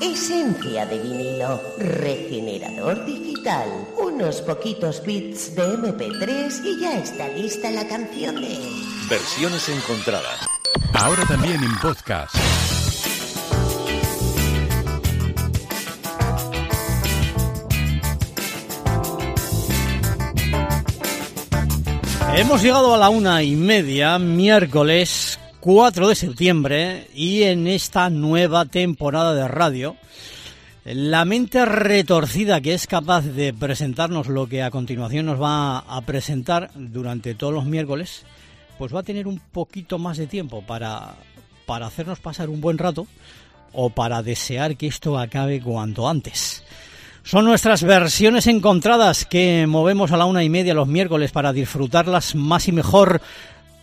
Esencia de vinilo, regenerador digital, unos poquitos bits de MP3 y ya está lista la canción de... Versiones encontradas. Ahora también en podcast. Hemos llegado a la una y media, miércoles 4 de septiembre, y en esta nueva temporada de radio, la mente retorcida que es capaz de presentarnos lo que a continuación nos va a presentar durante todos los miércoles, pues va a tener un poquito más de tiempo para, para hacernos pasar un buen rato o para desear que esto acabe cuanto antes. Son nuestras versiones encontradas que movemos a la una y media los miércoles para disfrutarlas más y mejor.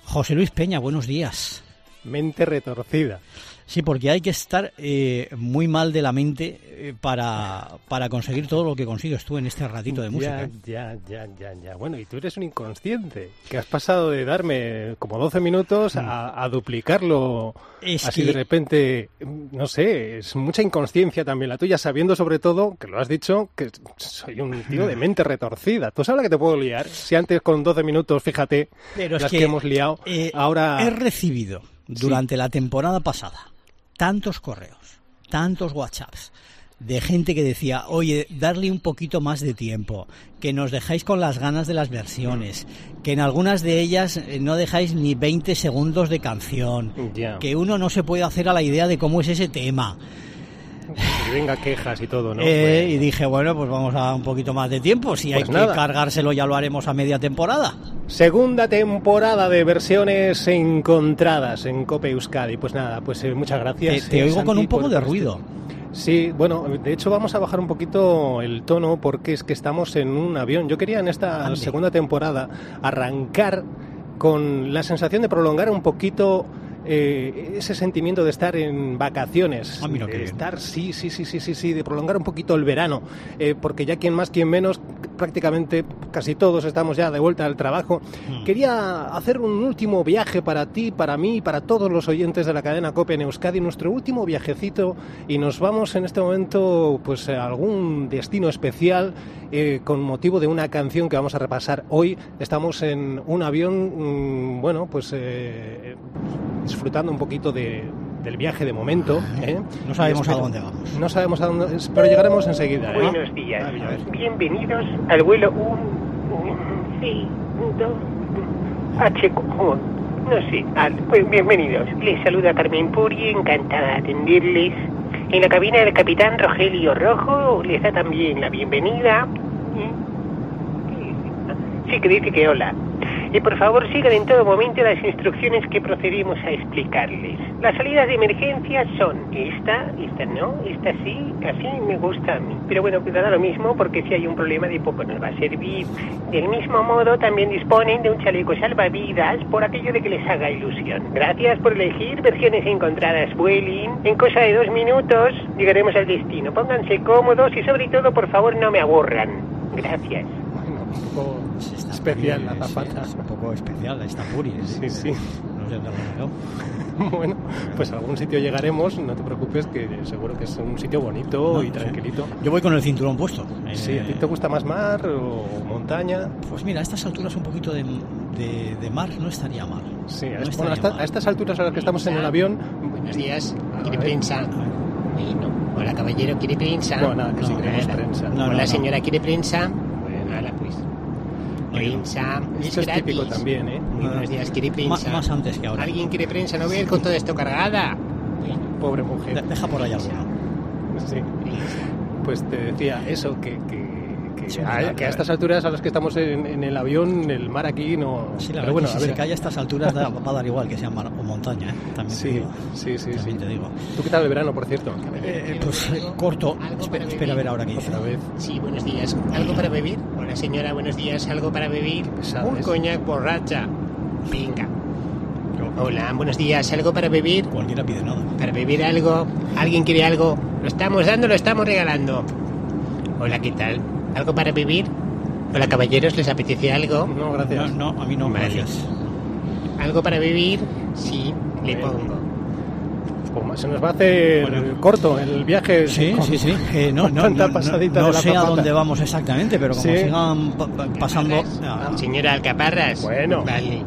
José Luis Peña, buenos días. Mente retorcida. Sí, porque hay que estar eh, muy mal de la mente eh, para, para conseguir todo lo que consigues tú en este ratito de música. Ya, ya, ya, ya. Bueno, y tú eres un inconsciente, que has pasado de darme como 12 minutos a, a duplicarlo Es así que- de repente. No sé, es mucha inconsciencia también la tuya, sabiendo sobre todo, que lo has dicho, que soy un tío de mente retorcida. ¿Tú sabes la que te puedo liar? Si antes con 12 minutos, fíjate, Pero es las que, que, hemos liado, eh, ahora... He recibido durante la temporada pasada. Tantos correos, tantos WhatsApps de gente que decía, oye, darle un poquito más de tiempo, que nos dejáis con las ganas de las versiones, que en algunas de ellas eh, no dejáis ni 20 segundos de canción, que uno no se puede hacer a la idea de cómo es ese tema. Que venga quejas y todo, ¿no? Eh, Bueno. y dije, bueno, pues vamos a un poquito más de tiempo, si hay Pues que nada. cargárselo ya lo haremos a media temporada. Segunda temporada de versiones encontradas en Cope Euskadi. Pues nada, pues eh, muchas gracias. te eh, oigo con un poco de este- ruido. Sí, bueno, de hecho vamos a bajar un poquito el tono porque es que estamos en un avión. Yo quería en esta Ande. segunda temporada arrancar con la sensación de prolongar un poquito eh, ese sentimiento de estar en vacaciones, Ah, mira de estar, sí, sí, sí, sí, sí, sí, de prolongar un poquito el verano, eh, porque ya quien más, quien menos, prácticamente casi todos estamos ya de vuelta al trabajo. Hmm. Quería hacer un último viaje para ti, para mí, para todos los oyentes de la cadena Cope en Euskadi, nuestro último viajecito y nos vamos en este momento pues a algún destino especial eh, con motivo de una canción que vamos a repasar hoy. Estamos en un avión, mm, bueno, pues eh, disfrutando un poquito de- del viaje de momento. ¿eh? No sabemos a dónde vamos. No sabemos a dónde, pero llegaremos enseguida. ¿eh? Buenos días. Bienvenidos al vuelo 1, sí, 2, H, no sé, al- pues bienvenidos. Les saluda Carmen Puri, encantada de atenderles. En la cabina del capitán Rogelio Rojo les da también la bienvenida. Sí, que dice que hola. Y por favor sigan en todo momento las instrucciones que procedemos a explicarles. Las salidas de emergencia son esta, esta no, esta sí, así me gusta a mí. Pero bueno, cuidado lo mismo porque si hay un problema de poco nos va a servir. Del mismo modo también disponen de un chaleco salvavidas por aquello de que les haga ilusión. Gracias por elegir versiones encontradas Vueling. En cosa de dos minutos llegaremos al destino. Pónganse cómodos y sobre todo por favor no me aburran. Gracias. Un poco Está especial la Puri, sí, zapata. es un poco especial esta Puri. ¿eh? Sí, sí. No sé dónde. Bueno, pues a algún sitio llegaremos, no te preocupes, que seguro que es un sitio bonito No, y sí. tranquilito. Yo voy con el cinturón puesto. Sí, ¿a ti Eh, te gusta más mar o montaña? Pues mira, a estas alturas un poquito de, de, de mar no estaría mal. Sí, No bueno, a esta- mal. a estas alturas a las que estamos en el avión... Buenos días, ¿quiere prensa? Bueno, hola caballero, ¿quiere prensa? Bueno, nada, que sí No, queremos nada. prensa. No, hola no. señora, ¿quiere prensa? Pues. Prensa, es Esto es gratis. típico también, ¿eh? Muy buenos días, ¿quiere prensa? más antes que ahora. ¿Alguien quiere prensa? ¿No ver con todo esto cargada? Bueno, Pobre De- mujer. deja por ahí alguno. Sí. Pues te decía eso, que, que, que Sí, a, claro, que a estas alturas a las que estamos en, en el avión, el mar aquí no... Sí, la Pero verdad bueno, que a si ver, se cae a estas alturas da- va a dar igual que sea mar o montaña, ¿eh? También te Sí, digo. sí, sí, También sí. te digo. ¿Tú qué tal el verano, por cierto? Eh, pues eh, corto. Algo Espera, a ver ahora qué dice. Otra vez. Sí, buenos días. ¿Algo para beber? Hola señora, buenos días. ¿Algo para beber? pesado Un es. coñac borracha. Venga. Hola, buenos días. ¿Algo para beber? Cualquiera pide nada. Para beber algo, ¿alguien quiere algo? Lo estamos dando, lo estamos regalando. Hola, ¿qué tal? ¿Algo para beber? Hola, caballeros, ¿les apetece algo? No, No, gracias. no, a mí no, Vale. gracias. ¿Algo para beber? Sí, le pongo. Pues se nos va a hacer Bueno. corto el viaje. Sí, con- sí, sí. eh, no, no, tanta no, no, sé a dónde vamos exactamente, pero como Sí. sigan pa- pa- pasando... ah, Señora Alcaparras. Bueno. Vale.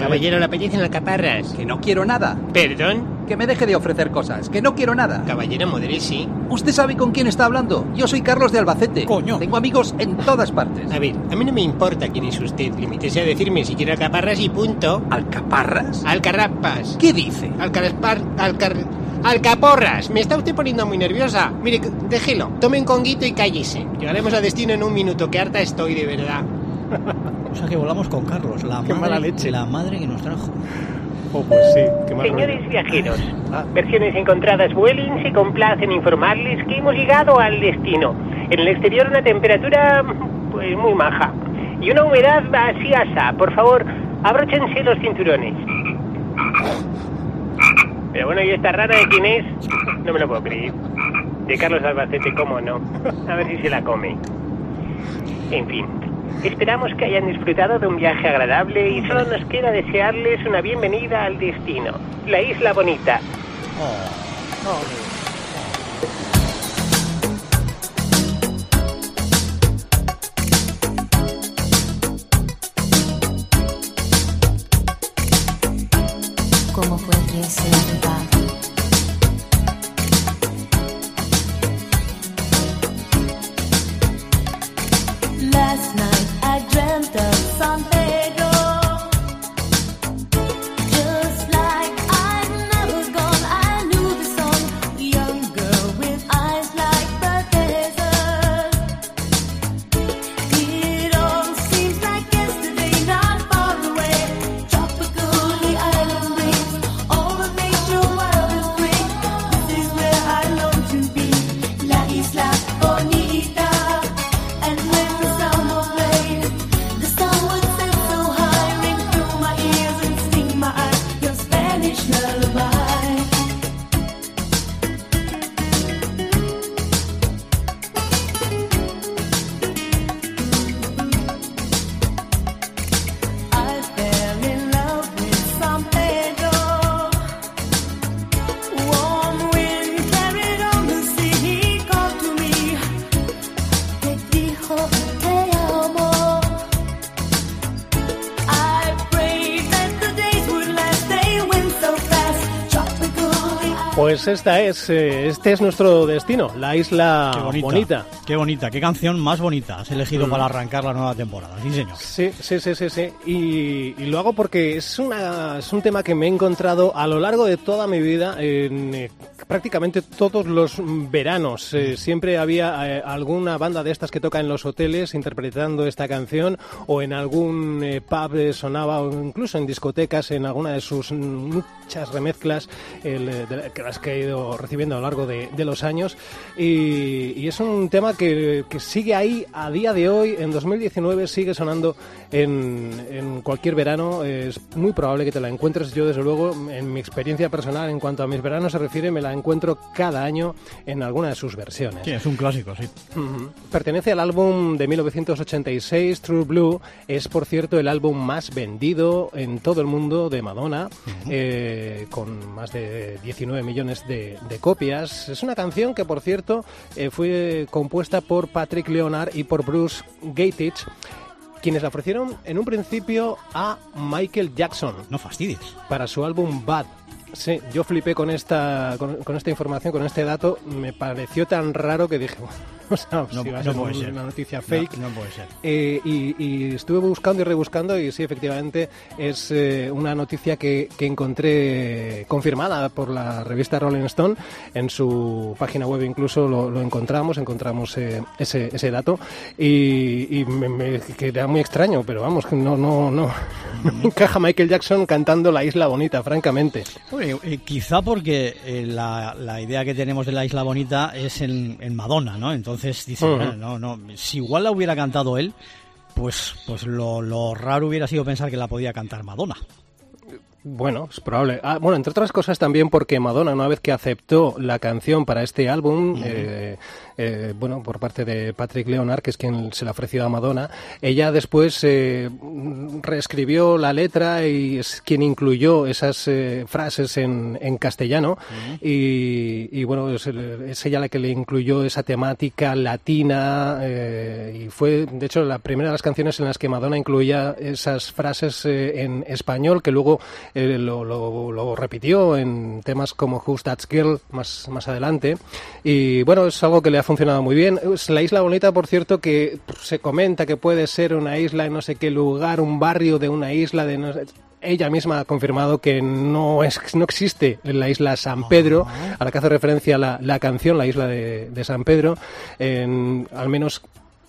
Caballero, ¿le apetecen Alcaparras? Que no quiero nada. Perdón. Que me deje de ofrecer cosas. Que no quiero nada. Caballero, modérese. ¿Usted sabe con quién está hablando? Yo soy Carlos de Albacete. Coño. Tengo amigos en todas partes. A ver, a mí no me importa quién es usted. Limítese a decirme si quiere Alcaparras y punto. ¿Alcaparras? Alcarrapas. ¿Qué dice? Alcarraspar... Alcar... Alcaporras. Me está usted poniendo muy nerviosa. Mire, déjelo. Tome un conguito y cállese. Llegaremos a destino en un minuto. Que harta estoy, de verdad. O sea que volamos con Carlos, la Qué mala leche. la madre que nos trajo. Oh, pues Señores viajeros, versiones encontradas Vueling se complace en informarles que hemos llegado al destino. En el exterior una temperatura pues muy maja y una humedad así asa. Por favor, abróchense los cinturones. Pero bueno, ¿y esta rana de quién es? No me lo puedo creer. De Carlos Albacete, ¿cómo no? A ver si se la come. En fin, esperamos que hayan disfrutado de un viaje agradable y solo nos queda desearles una bienvenida al destino, la Isla Bonita. ¿Cómo fue que Pues esta es, eh, este es nuestro destino, la isla Qué bonita, bonita. Qué bonita, qué canción más bonita has elegido para arrancar la nueva temporada. Sí, señor. Sí, sí, sí, sí, sí. Y, y lo hago porque es, una, es un tema que me he encontrado a lo largo de toda mi vida, en eh, prácticamente todos los veranos. Eh, siempre había eh, alguna banda de estas que toca en los hoteles interpretando esta canción o en algún eh, pub eh, sonaba o incluso en discotecas en alguna de sus muchas remezclas el, de- que las que he ido recibiendo a lo largo de, los años. Y, es un tema que, que sigue ahí a día de hoy, en 2019, sigue sonando en, en cualquier verano. Es muy probable que te la encuentres. Yo, desde luego, en mi experiencia personal, en cuanto a mis veranos se refiere, me la encuentro cada año en alguna de sus versiones. Sí, es un clásico, sí. Pertenece al álbum de 1986, True Blue. Es, por cierto, el álbum más vendido en todo el mundo de Madonna, eh, con más de 19 millones de, de copias. Es una canción que, por cierto, eh, fue compuesta por Patrick Leonard y por Bruce Gatich, quienes la ofrecieron en un principio a Michael Jackson No fastidies. para su álbum Bad. Sí, yo flipé con esta, con, con esta información, con este dato. Me pareció tan raro que dije, o sea, No, si va a no ser puede un- ser. una noticia fake. No, no puede ser. Eh, y, y estuve buscando y rebuscando y sí, efectivamente es eh, una noticia que, que encontré confirmada por la revista Rolling Stone. En su página web incluso lo, lo encontramos, encontramos eh, ese, ese dato y, y me, me queda muy extraño, pero vamos, que no, no, no, encaja Michael Jackson cantando La Isla Bonita, francamente. Eh, quizá porque eh, la, la idea que tenemos de la Isla Bonita es en, en Madonna, ¿no? Entonces dice, Ujú. "Bueno, no, no, si igual la hubiera cantado él, pues, pues lo, lo raro hubiera sido pensar que la podía cantar Madonna. Bueno, es probable. Ah, bueno, entre otras cosas también porque Madonna, una vez que aceptó la canción para este álbum, eh, eh, bueno, por parte de Patrick Leonard, que es quien se la ofreció a Madonna, ella después eh, reescribió la letra y es quien incluyó esas eh, frases en, en castellano. Y, y, bueno, es, es ella la que le incluyó esa temática latina y fue, de hecho, la primera de las canciones en las que Madonna incluía esas frases en español que luego lo, lo- lo repitió en temas como Who's That Girl más, más adelante. Y bueno, es algo que le ha funcionado muy bien. Es la isla bonita, por cierto, que se comenta que puede ser una isla en no sé qué lugar, un barrio de una isla de no sé- ella misma ha confirmado que no es no existe en la isla San Pedro, a la que hace referencia la, la canción, la isla de, de San Pedro, en- al menos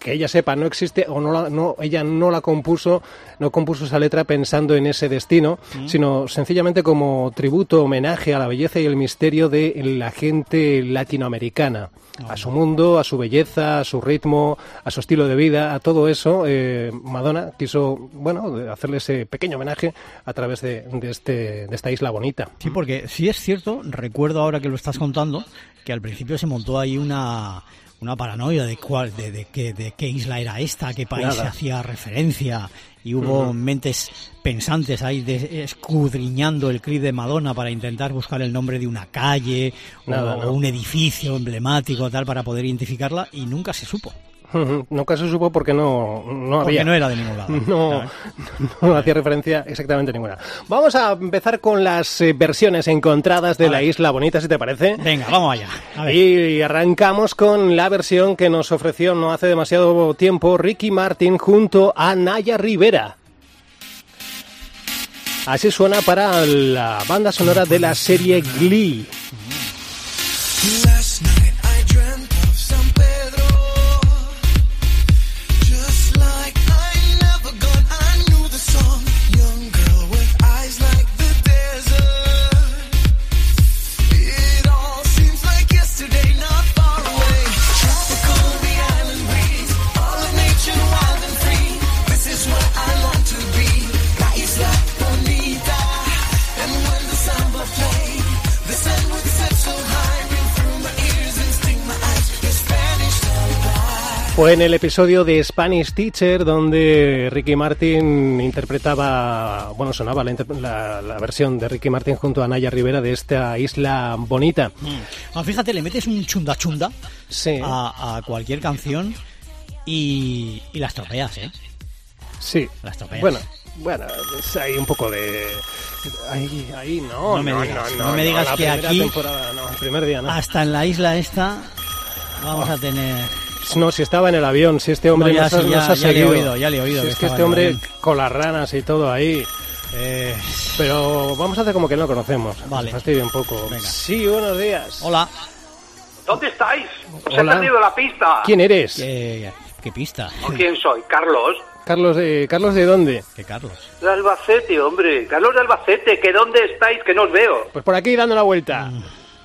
que ella sepa no existe o no, la- no ella no la compuso no compuso esa letra pensando en ese destino sino sencillamente como tributo homenaje a la belleza y el misterio de la gente latinoamericana a su mundo a su belleza a su ritmo a su estilo de vida a todo eso eh, Madonna quiso bueno hacerle ese pequeño homenaje a través de, de este de esta isla bonita. Sí, porque sí es cierto, recuerdo ahora que lo estás contando, que al principio se montó ahí una, una paranoia de cuál, de, de qué, de qué isla era esta, qué país Nada. se hacía referencia, y hubo mentes pensantes ahí de- escudriñando el clip de Madonna para intentar buscar el nombre de una calle o, no. o un edificio emblemático tal para poder identificarla y nunca se supo. Nunca se supo porque no, no Porque había. no era de ningún lado. No, hacía referencia exactamente ninguna. Vamos a empezar con las eh, versiones encontradas de la Isla Bonita, si te parece. Venga, vamos allá. A ver. Y arrancamos con la versión que nos ofreció no hace demasiado tiempo Ricky Martin junto a Naya Rivera. Así suena para la banda sonora de la serie Glee. Fue en el episodio de Spanish Teacher donde Ricky Martin interpretaba, bueno, sonaba la, la- la versión de Ricky Martin junto a Naya Rivera de esta isla bonita. Ah, fíjate, le metes un chunda chunda Sí, a, a cualquier canción y, y las tropeas, ¿eh? sí. Las tropeas. Bueno, bueno, ahí un poco de... Ahí, ahí no, No me no, digas, no, no me digas que aquí- temporada, no, el primer día no. Hasta en la isla esta vamos a tener... No, si estaba en el avión, si este hombre No, ya nos, ha- sí, ya- nos ha ya le he seguido. oído, ya le he oído Si que es que este hombre avión. con las ranas y todo ahí. eh, Pero vamos a hacer como que no lo conocemos. Vale. Nos fastidia un poco. Venga. Sí, buenos días. hola, ¿Dónde estáis? Os Hola. he perdido la pista. ¿Quién eres? ¿qué, qué pista? ¿O quién soy? Carlos. Carlos de Carlos de dónde? ¿Qué Carlos? De Albacete, hombre. Carlos de Albacete, ¿que dónde estáis? Que no os veo. Pues por aquí dando la vuelta.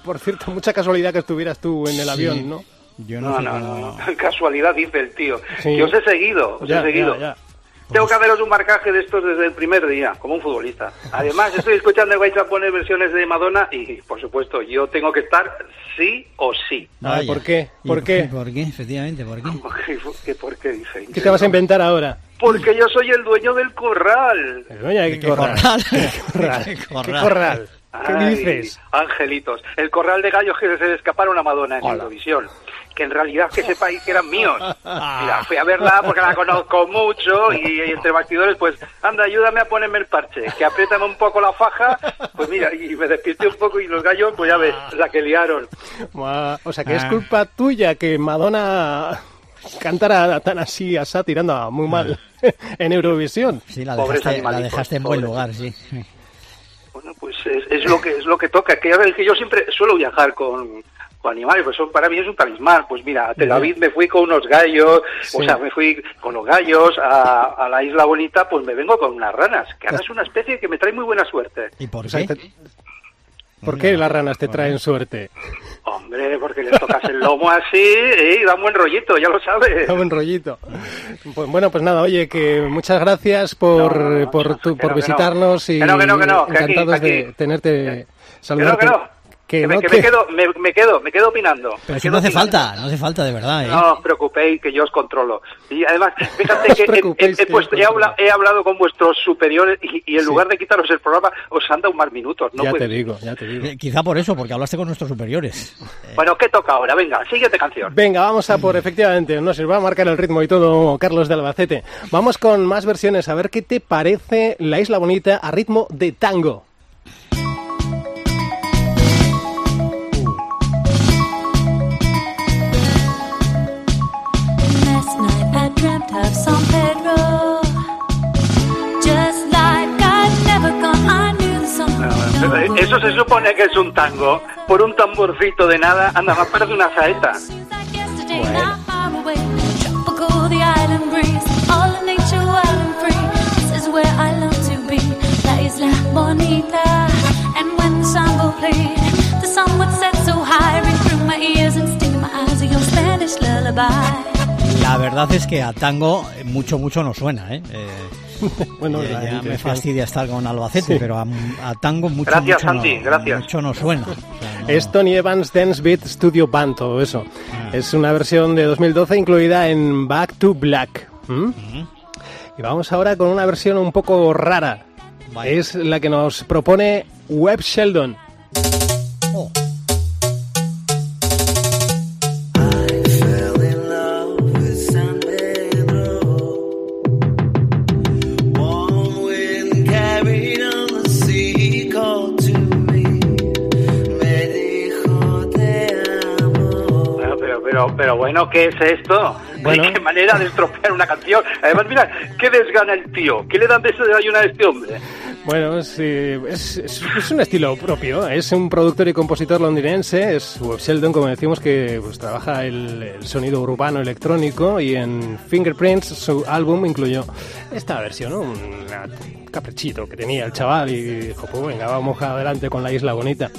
Por cierto, mucha casualidad que estuvieras tú en el Mm. Sí. avión, ¿no? Yo no, No, sé no, cómo- no. Casualidad dice el tío. Sí. Que os he seguido, os Ya, he seguido. ya, ya. Tengo que haceros un marcaje de estos desde el primer día, como un futbolista. Además, estoy escuchando que vais a poner versiones de Madonna y, por supuesto, yo tengo que estar sí o sí. ¿por qué? ¿Y ¿Por qué? ¿Por qué? Efectivamente, ¿por qué? ¿Qué, qué- por qué dice? ¿Qué te vas a inventar ahora? Porque yo soy el dueño del corral. El dueño de ¿De qué qué corral? ¿Qué corral? ¿Qué ¿Qué corral? corral? ¿Qué Ay, dices? Angelitos. El corral de gallos que se le escaparon a Madonna en Hola. Eurovisión. Que en realidad que sepáis que eran míos. Mira, fui a verla porque la conozco mucho y, entre bastidores, pues, anda, ayúdame a ponerme el parche, que apriétame un poco la faja. Pues mira, y me despierté un poco y los gallos, pues ya ves, la que liaron. O sea, que es Ah. culpa tuya que Madonna cantara tan así, asá, tirando a muy mal en Eurovisión. Sí, la dejaste, la dejaste en buen lugar, sí. Bueno, pues es, es lo que es lo que toca. Que ya sabéis que yo siempre suelo viajar con, con animales, pues eso para mí es un talismán. Pues mira, a Tel Aviv me fui con unos gallos, Sí. o sea, me fui con los gallos a, a la isla bonita, pues me vengo con unas ranas, que ahora es una especie que me trae muy buena suerte. ¿Y por O qué? ¿Por qué las ranas te traen suerte? Hombre, porque les tocas el lomo así y da un buen rollito, ya lo sabes. Da buen rollito. Pues bueno, pues nada, oye, que muchas gracias por, No, no, no, por, tu- por visitarnos no. y Que no, que no, que no, que aquí, encantados de tenerte, Que no, saludarte. Que me, no, que que- me quedo, me, me quedo, me quedo opinando. Pero si quedo no hace opinando. falta, no hace falta de verdad, ¿eh? No os preocupéis, que yo os controlo. Y además, fíjate que he- he, preocupéis, he puesto- hablado con vuestros superiores y, y en Sí. lugar de quitaros el programa, os han dado más minutos. No ya puede te digo, ya te digo. Eh, Quizá por eso, porque hablaste con nuestros superiores. Bueno, ¿qué toca ahora? Venga, siguiente canción. Venga, vamos a por, efectivamente, no se va a marcar el ritmo y todo, Carlos de Albacete. Vamos con más versiones, a ver qué te parece La Isla Bonita a ritmo de tango. Eso se supone que es un tango. Por un tamborcito de nada, anda, más parece una saeta. Yesterday, La verdad es que a tango eh, mucho, mucho no suena, ¿eh? Eh, Bueno, ya, ya me fastidia estar con Albacete, Sí. pero a, a tango mucho, Gracias, mucho, Santi, no, gracias. mucho no suena. O sea, no- Es Tony Evans Dance Beat Studio Band, todo eso. Ah. Es una versión de 2012 incluida en Back to Black. ¿Mm? Y vamos ahora con una versión un poco rara. Vaya. Es la que nos propone Webb Sheldon. Pero, bueno, ¿qué es esto? Bueno. ¿Qué manera de estropear una canción? Además, mira, ¿qué desgana el tío? ¿Qué le dan de ese desayuno a este hombre? Bueno, sí, es, es- es un estilo propio. Es un productor y compositor londinense. Es Webb Sheldon, como decimos, que pues, trabaja el, el sonido urbano electrónico. Y en Fingerprints, su álbum incluyó esta versión, ¿no? Un caprichito que tenía el chaval. Y dijo: Pues venga, vamos adelante con la isla bonita.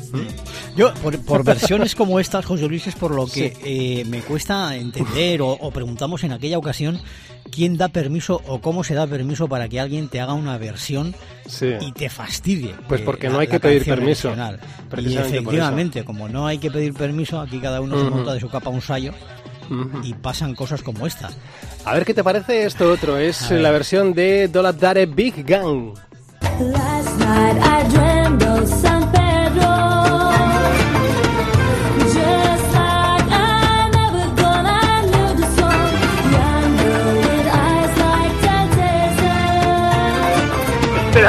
Yo, por, por versiones como estas, José Luis, es por lo que eh, me cuesta entender o, o preguntamos en aquella ocasión quién da permiso o cómo se da permiso para que alguien te haga una versión Sí. y te fastidie. Pues eh, porque la- no hay que pedir permiso. Y efectivamente, como no hay que pedir permiso, aquí cada uno se monta de su capa un sayo y pasan cosas como esta. A ver qué te parece esto otro. Es la versión de Dollar Dare Big Gang. Last night I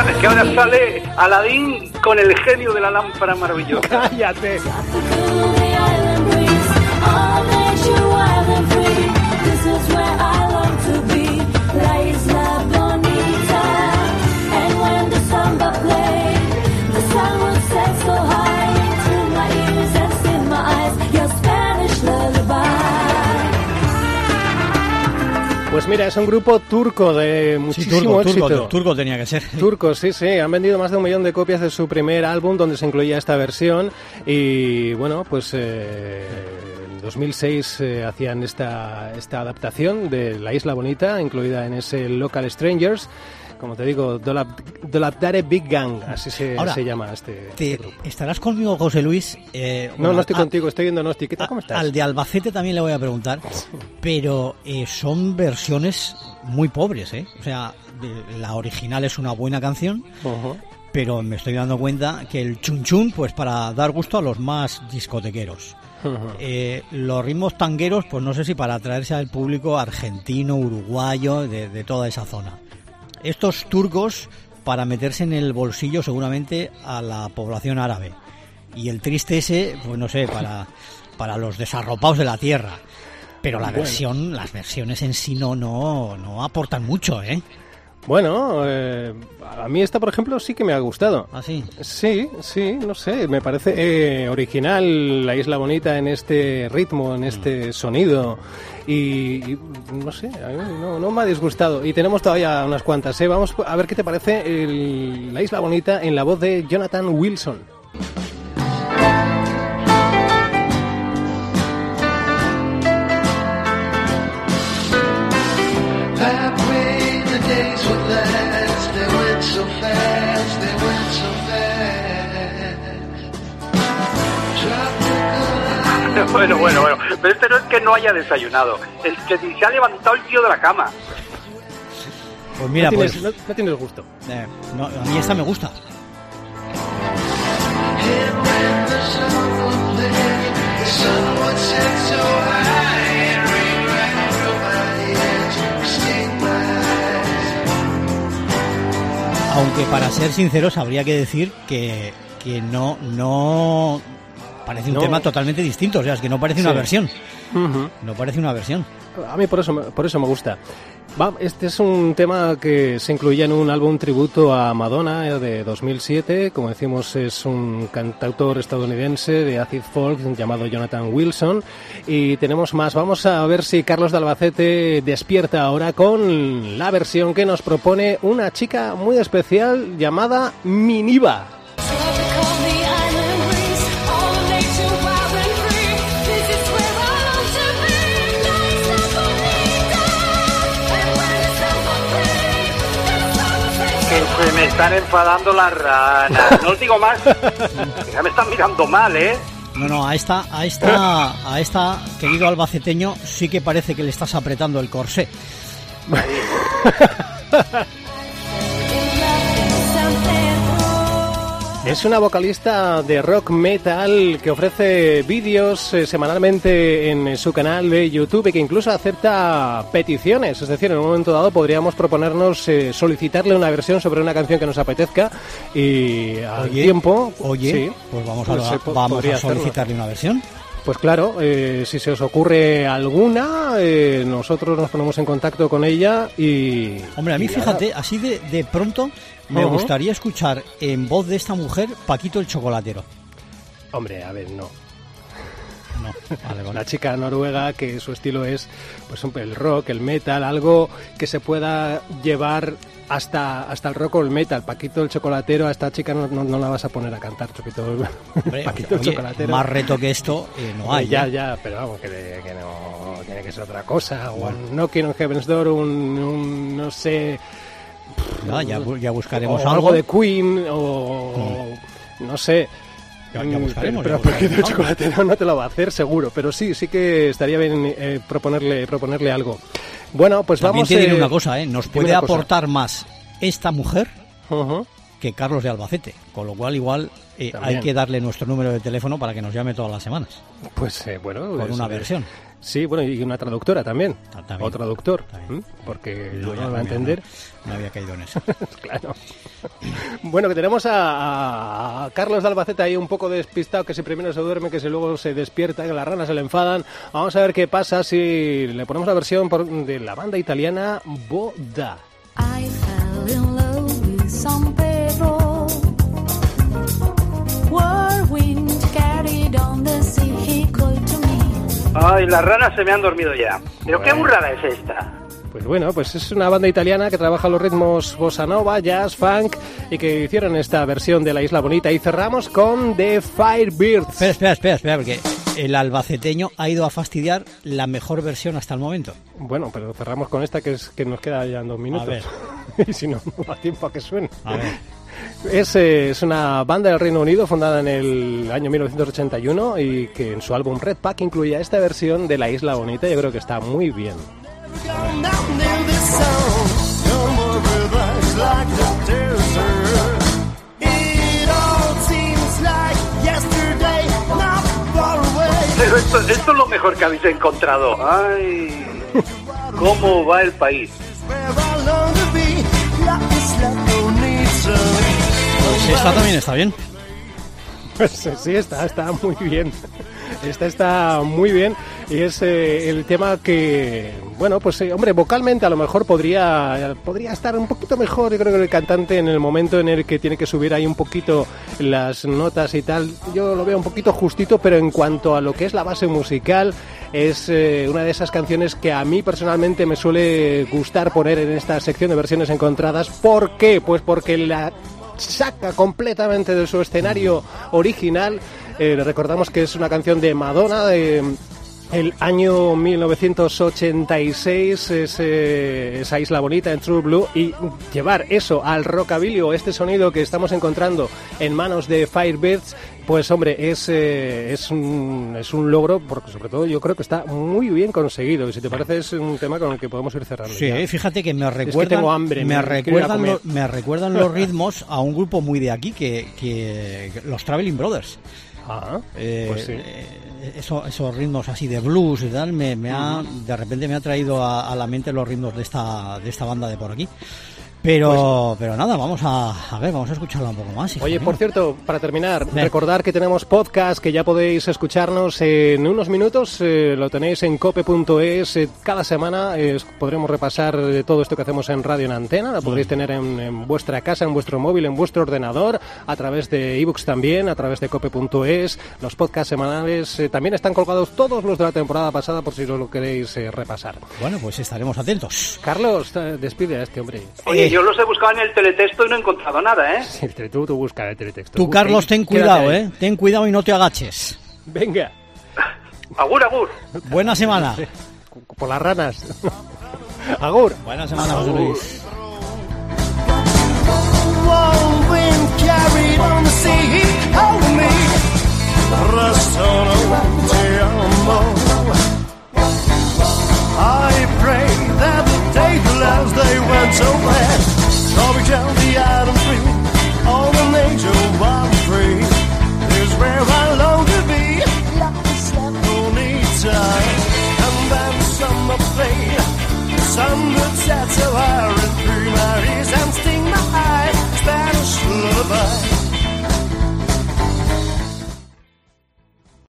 que ahora sale Aladín con el genio de la lámpara maravillosa. ¡Cállate! Pues mira, es un grupo turco de Sí, muchísimo turco, éxito. turco, turco tenía que ser. Turcos, sí, sí, han vendido más de un millón de copias de su primer álbum donde se incluía esta versión y bueno, pues eh, en 2006 eh, hacían esta, esta adaptación de La Isla Bonita incluida en ese Local Strangers, como te digo, Dolap, Dolapdare Big Gang, así se, Ahora, se llama este, Te- este grupo. ¿Estarás conmigo, José Luis? Eh, No, bueno, no estoy a- contigo, estoy en Donosti. ¿Qué tal? ¿Cómo estás? Al de Albacete también le voy a preguntar, pero eh, son versiones muy pobres, ¿eh? O sea, de- la original es una buena canción, pero me estoy dando cuenta que el chun chun, pues para dar gusto a los más discotequeros. Eh, los ritmos tangueros, pues no sé si para atraerse al público argentino, uruguayo, de, de toda esa zona. Estos turcos, para meterse en el bolsillo seguramente a la población árabe. Y el triste ese, pues no sé, para, para los desarropados de la tierra. Pero la Bueno. versión, las versiones en sí no, no, no aportan mucho, ¿eh? Bueno, eh, a mí esta, por ejemplo, sí que me ha gustado. Así. Sí, sí, no sé, me parece eh, original la Isla Bonita en este ritmo, en este sonido y, y no sé, a mí no, no me ha disgustado y tenemos todavía unas cuantas, ¿eh? Vamos a ver qué te parece el- la Isla Bonita en la voz de Jonathan Wilson. Bueno, bueno, bueno. Pero este no es que no haya desayunado. Es que se ha levantado el tío de la cama. Pues mira, no, pues tienes, no, no tienes gusto. eh, no, a mí esta me gusta. Aunque para ser sinceros habría que decir que, que no, no parece un No. tema totalmente distinto, o sea, es que no parece una Sí. versión, Ujú. no parece una versión. A mí por eso, me- por eso me gusta. Va, este es un tema que se incluía en un álbum tributo a Madonna eh, de 2007. Como decimos, es un cantautor estadounidense de acid folk llamado Jonathan Wilson. Y tenemos más. Vamos a ver si Carlos de Albacete despierta ahora con la versión que nos propone una chica muy especial llamada Miniva. Se me están enfadando las ranas. No os digo más. Ya me están mirando mal, ¿eh? No, no, a esta, a esta, a esta, querido albaceteño, sí que parece que le estás apretando el corsé. Es una vocalista de rock metal que ofrece vídeos eh, semanalmente en su canal de YouTube y que incluso acepta peticiones. Es decir, en un momento dado podríamos proponernos eh, solicitarle una versión sobre una canción que nos apetezca y al Oye, tiempo. Oye, sí, pues vamos a, vamos hacerlo. solicitarle una versión. Pues claro, eh, si se os ocurre alguna, eh, nosotros nos ponemos en contacto con ella y. Hombre, a mí fíjate, así de, de pronto me gustaría escuchar en voz de esta mujer Paquito el chocolatero. Hombre, a ver, no. No, vale, vale. Una chica noruega que su estilo es pues el rock, el metal, algo que se pueda llevar hasta, hasta el rock o el metal. Paquito el chocolatero, a esta chica no, no- no la vas a poner a cantar, Hombre, Paquito el oye, chocolatero. más reto que esto eh, no hay. ya, ¿eh? ya, pero vamos, que, que no tiene que ser otra cosa. O un Knocking on Heaven's Door, un, un, no sé, Ya, ya, bu- ya buscaremos o algo. algo de Queen, o no sé. Ya- ya Mm, buscaremos, Pero Paquito el chocolatero no te lo va a hacer, seguro. Pero sí, sí que estaría bien eh, proponerle, proponerle algo. Bueno, pues También vamos diré eh, una cosa, ¿eh? Nos puede cosa. aportar más esta mujer que Carlos de Albacete, con lo cual igual eh, hay que darle nuestro número de teléfono para que nos llame todas las semanas Pues eh, bueno, con una eh, versión. Sí, bueno, y una traductora también. Ta- también. O traductor, También. porque No, no, ya lo va a entender. No, no había caído en eso. claro. Bueno, que tenemos a, a Carlos de Albacete ahí un poco despistado, que si primero se duerme, que si luego se despierta, que las ranas se le enfadan. Vamos a ver qué pasa si le ponemos la versión por- de la banda italiana Boda. I fell in love with Ay, las ranas se me han dormido ya. Pero qué burrada es esta. Pues bueno, pues es una banda italiana que trabaja los ritmos bossa nova, jazz, funk y que hicieron esta versión de La Isla Bonita. Y cerramos con The Firebirds. espera, espera, espera, espera, porque el albaceteño ha ido a fastidiar la mejor versión hasta el momento. Bueno, pero cerramos con esta que es que nos queda ya en dos minutos. ver. y si no, no da tiempo a que suene. A ver. Es, eh, es una banda del Reino Unido fundada en el año 1981 y que en su álbum Red Pack incluía esta versión de La Isla Bonita. Yo creo que está muy bien. Pero esto, esto es lo mejor que habéis encontrado. Ay, ¿cómo va el país? Esta también está bien. Pues sí, está, está muy bien. Esta está muy bien y es eh, el tema que, bueno, pues eh, hombre, vocalmente a lo mejor podría, podría estar un poquito mejor. Yo creo que el cantante en el momento en el que tiene que subir ahí un poquito las notas y tal, yo lo veo un poquito justito, pero en cuanto a lo que es la base musical, es eh, una de esas canciones que a mí personalmente me suele gustar poner en esta sección de versiones encontradas. ¿Por qué? Pues porque la saca completamente de su escenario original. Eh, recordamos que es una canción de Madonna de el año 1986 es, eh, esa isla bonita en True Blue y llevar eso al rockabilly o este sonido que estamos encontrando en manos de Firebirds Pues hombre, es, eh, es, un, es un logro, porque sobre todo yo creo que está muy bien conseguido. Y si te parece, es un tema con el que podemos ir cerrando. Sí, ya. fíjate que me Es que recuerdan, tengo hambre, me, me recuerdan lo- me recuerdan los ritmos a un grupo muy de aquí que, que los Traveling Brothers. Ah, Eh, pues sí. eh, eso- esos ritmos así de blues y tal, me, me ha, de repente me ha traído a, a la mente los ritmos de esta, de esta banda de por aquí. Pero, pero nada, vamos a, a ver, vamos a escucharla un poco más. Oye, mío. por cierto, para terminar, recordar que tenemos podcast, que ya podéis escucharnos en unos minutos, eh, lo tenéis en cope.es, eh, cada semana eh, podremos repasar eh, todo esto que hacemos en radio en antena, lo podréis tener en, en vuestra casa, en vuestro móvil, en vuestro ordenador, a través de ebooks también, a través de cope.es, los podcasts semanales también están colgados todos los de la temporada pasada por si os lo queréis repasar. Bueno, pues estaremos atentos. Carlos, despide a este hombre. Oye yo los he buscado en el teletexto y no he encontrado nada, ¿eh? Sí, tú, tú busca el teletexto. Tú, Carlos, ten cuidado, ¿eh? Ten cuidado y no te agaches. Venga. Agur, agur. Buena semana. Por las ranas. agur. Buena semana, José Luis. I pray that As they went so fast. Coffee County, Adam Free, all the nature Bob Free is where I long to be. No need time, and then summer play. Sun that sets so high and through my ears and sting my eyes. Spanish lullaby.